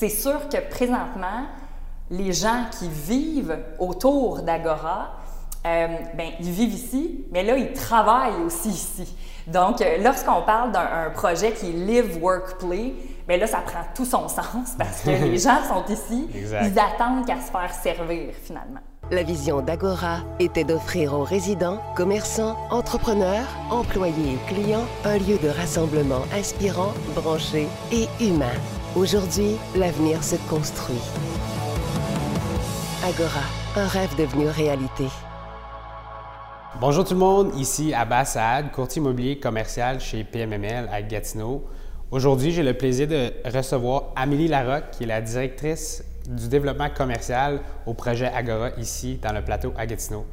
c'est sûr que présentement, les gens qui vivent autour d'Agora, euh, ben, ils vivent ici, mais là, ils travaillent aussi ici. Donc, euh, lorsqu'on parle d'un projet qui est Live, Work, Play, bien là, ça prend tout son sens parce que les gens sont ici, ils attendent qu'à se faire servir finalement. La vision d'Agora était d'offrir aux résidents, commerçants, entrepreneurs, employés et clients un lieu de rassemblement inspirant, branché et humain. Aujourd'hui, l'avenir se construit. Agora, un rêve devenu réalité. Bonjour tout le monde, ici Abbas Saad, courtier immobilier commercial chez PMML à Gatineau. Aujourd'hui, j'ai le plaisir de recevoir Amélie Larocque, qui est la directrice du développement commercial au projet Agora ici dans le plateau à Gatineau.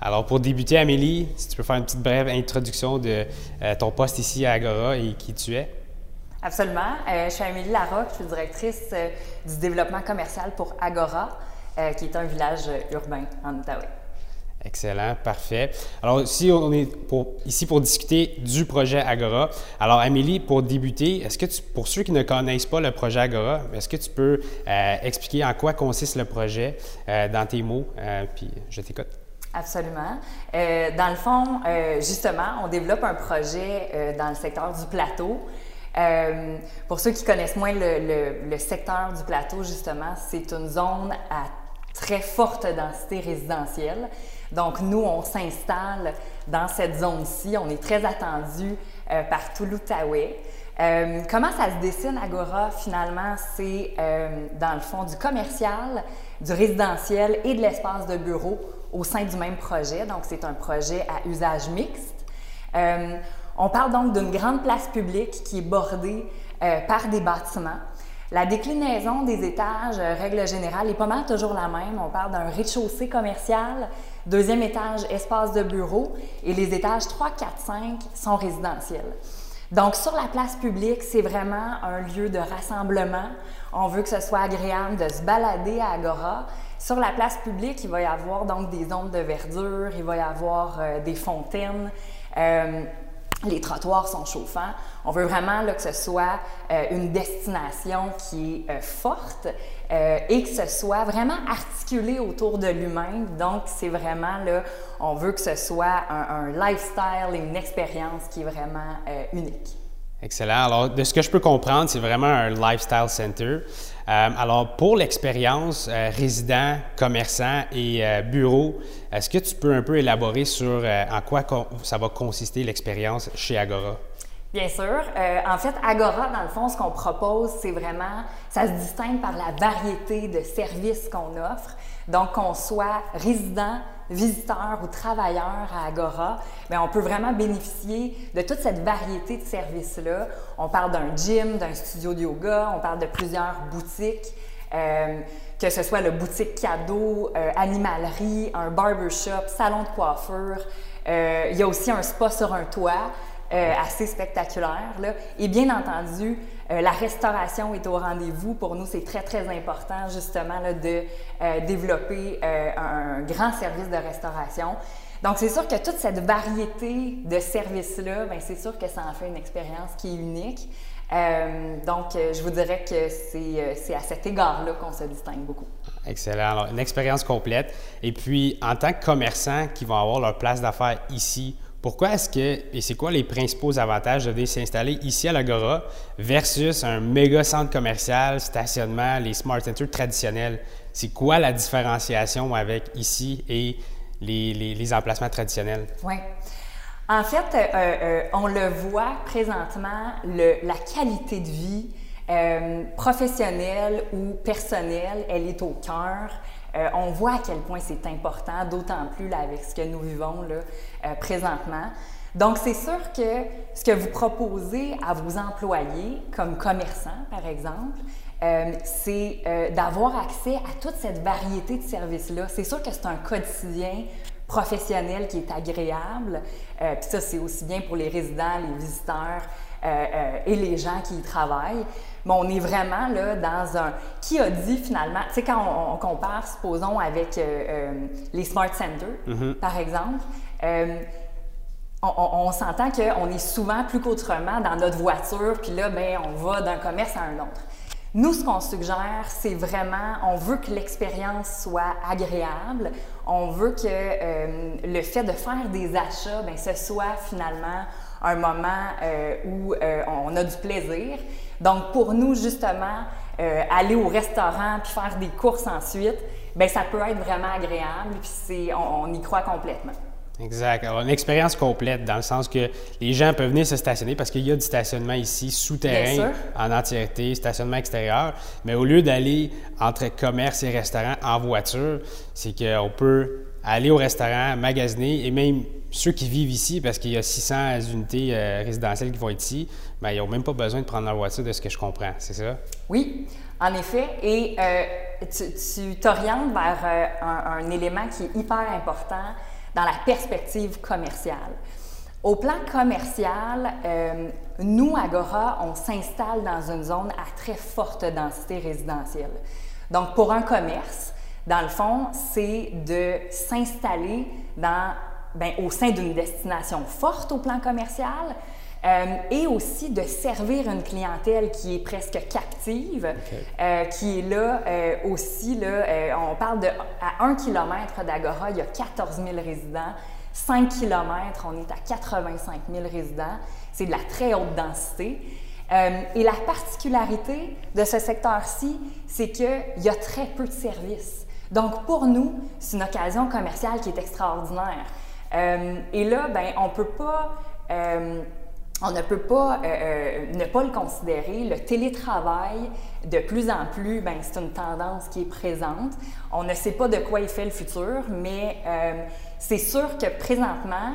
Alors pour débuter, Amélie, si tu peux faire une petite brève introduction de euh, ton poste ici à Agora et qui tu es. Absolument. Euh, je suis Amélie Larocque, je suis directrice euh, du développement commercial pour Agora, qui est un village urbain en Outaouais. Excellent, parfait. Alors, si on est ici pour discuter du projet Agora, alors Amélie, pour débuter, est-ce que tu, pour ceux qui ne connaissent pas le projet Agora, est-ce que tu peux euh, expliquer en quoi consiste le projet euh, dans tes mots, euh, puis je t'écoute. Absolument. dans le fond, justement, on développe un projet dans le secteur du plateau. Pour ceux qui connaissent moins le, secteur du plateau, justement, c'est une zone à très forte densité résidentielle. Donc, nous, on s'installe dans cette zone-ci. On est très attendu euh, par tout l'Outaouais. Euh, comment ça se dessine, Agora, finalement? C'est, euh, dans le fond, du commercial, du résidentiel et de l'espace de bureau au sein du même projet. Donc, c'est un projet à usage mixte. On parle donc d'une grande place publique qui est bordée par des bâtiments. La déclinaison des étages, règle générale, est pas mal toujours la même. On parle d'un rez-de-chaussée commercial, Deuxième étage, espace de bureau. Et les étages 3, 4, 5 sont résidentiels. Donc, sur la place publique, c'est vraiment un lieu de rassemblement. On veut que ce soit agréable de se balader à Agora. Sur la place publique, il va y avoir donc des zones de verdure, il va y avoir euh, des fontaines. Euh, les trottoirs sont chauffants. On veut vraiment là, que ce soit euh, une destination qui est euh, forte euh, et que ce soit vraiment articulé autour de l'humain. Donc, c'est vraiment là, on veut que ce soit un, un lifestyle et une expérience qui est vraiment unique. Excellent. Alors, de ce que je peux comprendre, c'est vraiment un lifestyle center. Euh, alors, pour l'expérience euh, résident, commerçant et euh, bureau, est-ce que tu peux un peu élaborer sur en quoi ça va consister l'expérience chez Agora? Bien sûr. en fait, Agora, dans le fond, ce qu'on propose, c'est vraiment, ça se distingue par la variété de services qu'on offre. Donc, qu'on soit résident, visiteur ou travailleur à Agora, bien, on peut vraiment bénéficier de toute cette variété de services-là. On parle d'un gym, d'un studio de yoga, on parle de plusieurs boutiques. Euh, que ce soit le boutique cadeau, euh, animalerie, un barbershop, salon de coiffure. Euh, il y a aussi un spa sur un toit. Euh, assez spectaculaire. Là. Et bien entendu, euh, la restauration est au rendez-vous. Pour nous, c'est très, très important justement de euh, développer un grand service de restauration. Donc, c'est sûr que toute cette variété de services-là, ben, c'est sûr que ça en fait une expérience qui est unique. donc, je vous dirais que c'est à cet égard-là qu'on se distingue beaucoup. Excellent. Alors, une expérience complète. Et puis, en tant que commerçant qui vont avoir leur place d'affaires ici pourquoi est-ce que, et c'est quoi les principaux avantages de s'installer ici à l'Agora versus un méga centre commercial, stationnement, les smart centers traditionnels? C'est quoi la différenciation avec ici et les, emplacements traditionnels? Oui. En fait, euh, euh, on le voit présentement, la qualité de vie euh, professionnelle ou personnelle, elle est au cœur euh, on voit à quel point c'est important, d'autant plus avec ce que nous vivons euh, présentement. Donc, c'est sûr que ce que vous proposez à vos employés, comme commerçants par exemple, euh, c'est d'avoir accès à toute cette variété de services-là. C'est sûr que c'est un quotidien professionnel qui est agréable. Puis ça, c'est aussi bien pour les résidents, les visiteurs et les gens qui y travaillent. Mais on est vraiment là dans un. Qui a dit finalement, tu sais, quand on, compare, supposons, avec euh, euh, les Smart Centers, mm-hmm. par exemple, euh, on, s'entend qu'on est souvent plus qu'autrement dans notre voiture, puis là, ben, on va d'un commerce à un autre. Nous, ce qu'on suggère, c'est vraiment, on veut que l'expérience soit agréable. On veut que euh, le fait de faire des achats, bien, ce soit finalement un moment euh, où euh, on a du plaisir. Donc, pour nous, justement, aller au restaurant puis faire des courses ensuite, bien, ça peut être vraiment agréable. Puis on, on y croit complètement. Exact. Alors, une expérience complète dans le sens que les gens peuvent venir se stationner parce qu'il y a du stationnement ici, souterrain, en entièreté, stationnement extérieur. Mais au lieu d'aller entre commerce et restaurant en voiture, c'est qu'on peut aller au restaurant, magasiner et même ceux qui vivent ici, parce qu'il y a 600 unités euh, résidentielles qui vont être ici, bien, ils n'ont même pas besoin de prendre leur voiture de ce que je comprends, c'est ça? Oui, en effet. Et euh, tu t'orientes vers euh, un, un, élément qui est hyper important dans la perspective commerciale. Au plan commercial, nous, Agora, on s'installe dans une zone à très forte densité résidentielle. Donc, pour un commerce, dans le fond, c'est de s'installer dans, ben, au sein d'une destination forte au plan commercial, euh, et aussi de servir une clientèle qui est presque captive, euh, qui est là euh, aussi, là, on parle de à 1 km d'Agora, il y a 14 000 résidents. 5 km, on est à 85 000 résidents. C'est de la très haute densité. et la particularité de ce secteur-ci, c'est qu'il y a très peu de services. Donc, pour nous, c'est une occasion commerciale qui est extraordinaire. et là, ben, on ne peut pas on ne peut pas euh, euh, ne pas le considérer. Le télétravail, de plus en plus, ben, c'est une tendance qui est présente. On ne sait pas de quoi il fait le futur, mais euh, c'est sûr que présentement,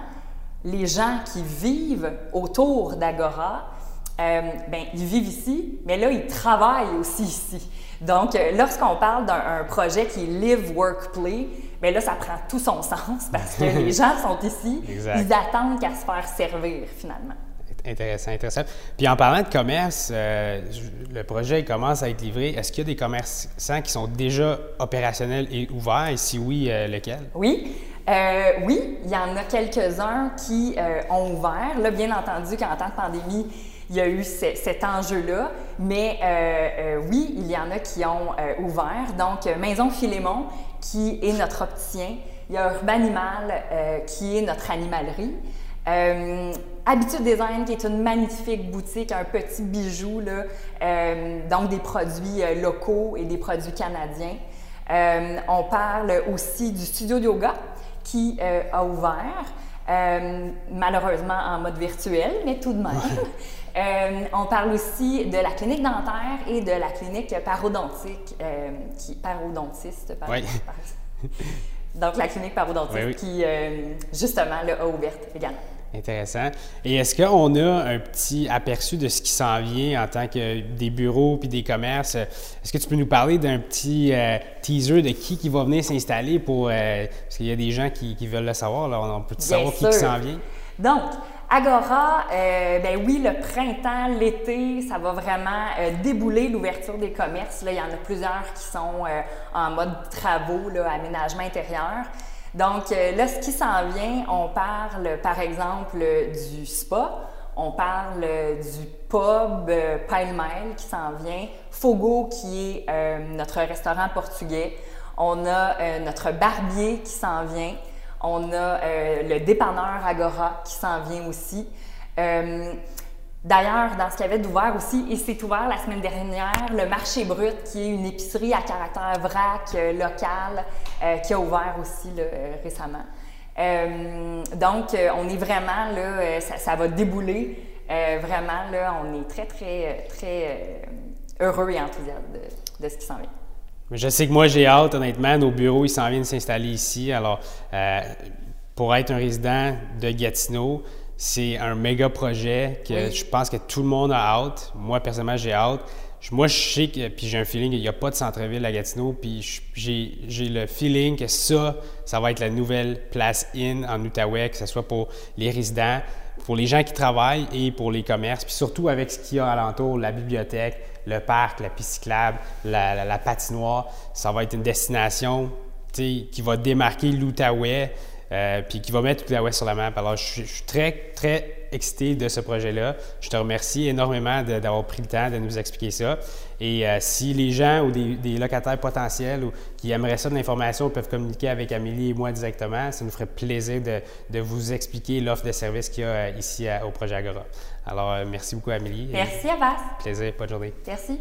les gens qui vivent autour d'Agora, ben, ils vivent ici, mais là, ils travaillent aussi ici. Donc, lorsqu'on parle d'un projet qui est Live, Work, Play, bien là, ça prend tout son sens parce que les gens sont ici, ils attendent qu'à se faire servir finalement. Intéressant, intéressant. Puis en parlant de commerce, euh, le projet commence à être livré. Est-ce qu'il y a des commerçants qui sont déjà opérationnels et ouverts? Et si oui, euh, lesquels? Oui. Euh, oui, il y en a quelques-uns qui ont ouvert. Là, bien entendu qu'en temps de pandémie, il y a eu cet enjeu-là. Mais oui, il y en a qui ont ouvert. Donc, Maison Philémon, qui est notre opticien. Il y a Urbanimal, qui est notre animalerie. Euh, Habitude Design, qui est une magnifique boutique, un petit bijou, là, euh, donc des produits euh, locaux et des produits canadiens. Euh, on parle aussi du studio de yoga qui a ouvert, malheureusement en mode virtuel, mais tout de même. on parle aussi de la clinique dentaire et de la clinique parodontique, qui, parodontiste, oui. Donc, la clinique parodontiste qui, justement, là, a ouvert également. Intéressant. Et est-ce qu'on a un petit aperçu de ce qui s'en vient en tant que des bureaux puis des commerces? Est-ce que tu peux nous parler d'un petit euh, teaser de qui qui va venir s'installer pour... Euh, parce qu'il y a des gens qui, veulent le savoir. Là. On peut savoir qui, qui s'en vient? Donc, Agora, euh, ben oui, le printemps, l'été, ça va vraiment débouler l'ouverture des commerces. Là, il y en a plusieurs qui sont en mode travaux, aménagement intérieur. Donc euh, là, ce qui s'en vient, on parle par exemple du spa, on parle du pub euh, Pile qui s'en vient, Fogo qui est euh, notre restaurant portugais, on a notre barbier qui s'en vient, on a le dépanneur Agora qui s'en vient aussi. D'ailleurs, dans ce qu'il y avait d'ouvert aussi, et c'est ouvert la semaine dernière, le marché brut, qui est une épicerie à caractère vrac euh, local, euh, qui a ouvert aussi euh, récemment. donc, on est vraiment là, ça, va débouler. vraiment, là, on est très, très, très heureux et enthousiaste de, de ce qui s'en vient. Je sais que moi, j'ai hâte, honnêtement. Nos bureaux, ils s'en viennent s'installer ici. Alors, pour être un résident de Gatineau, c'est un méga projet que je pense que tout le monde a hâte. Moi, personnellement, j'ai hâte. Moi, je sais que, puis j'ai un feeling qu'il n'y a pas de centre-ville à Gatineau, puis j'ai le feeling que ça, ça va être la nouvelle place in en Outaouais, que ce soit pour les résidents, pour les gens qui travaillent et pour les commerces, puis surtout avec ce qu'il y a alentour, la bibliothèque, le parc, la piste cyclable, la, patinoire. Ça va être une destination qui va démarquer l'Outaouais euh, puis qui va mettre Ouest sur la map. Alors, je suis, très, très excité de ce projet-là. Je te remercie énormément d'avoir pris le temps de nous expliquer ça. Et euh, si les gens ou des, locataires potentiels ou qui aimeraient ça de l'information peuvent communiquer avec Amélie et moi directement, ça nous ferait plaisir de, vous expliquer l'offre de services qu'il y a euh, ici au projet Agora. Alors, merci beaucoup, Amélie. Merci, Abbas. Plaisir. Bonne journée. Merci.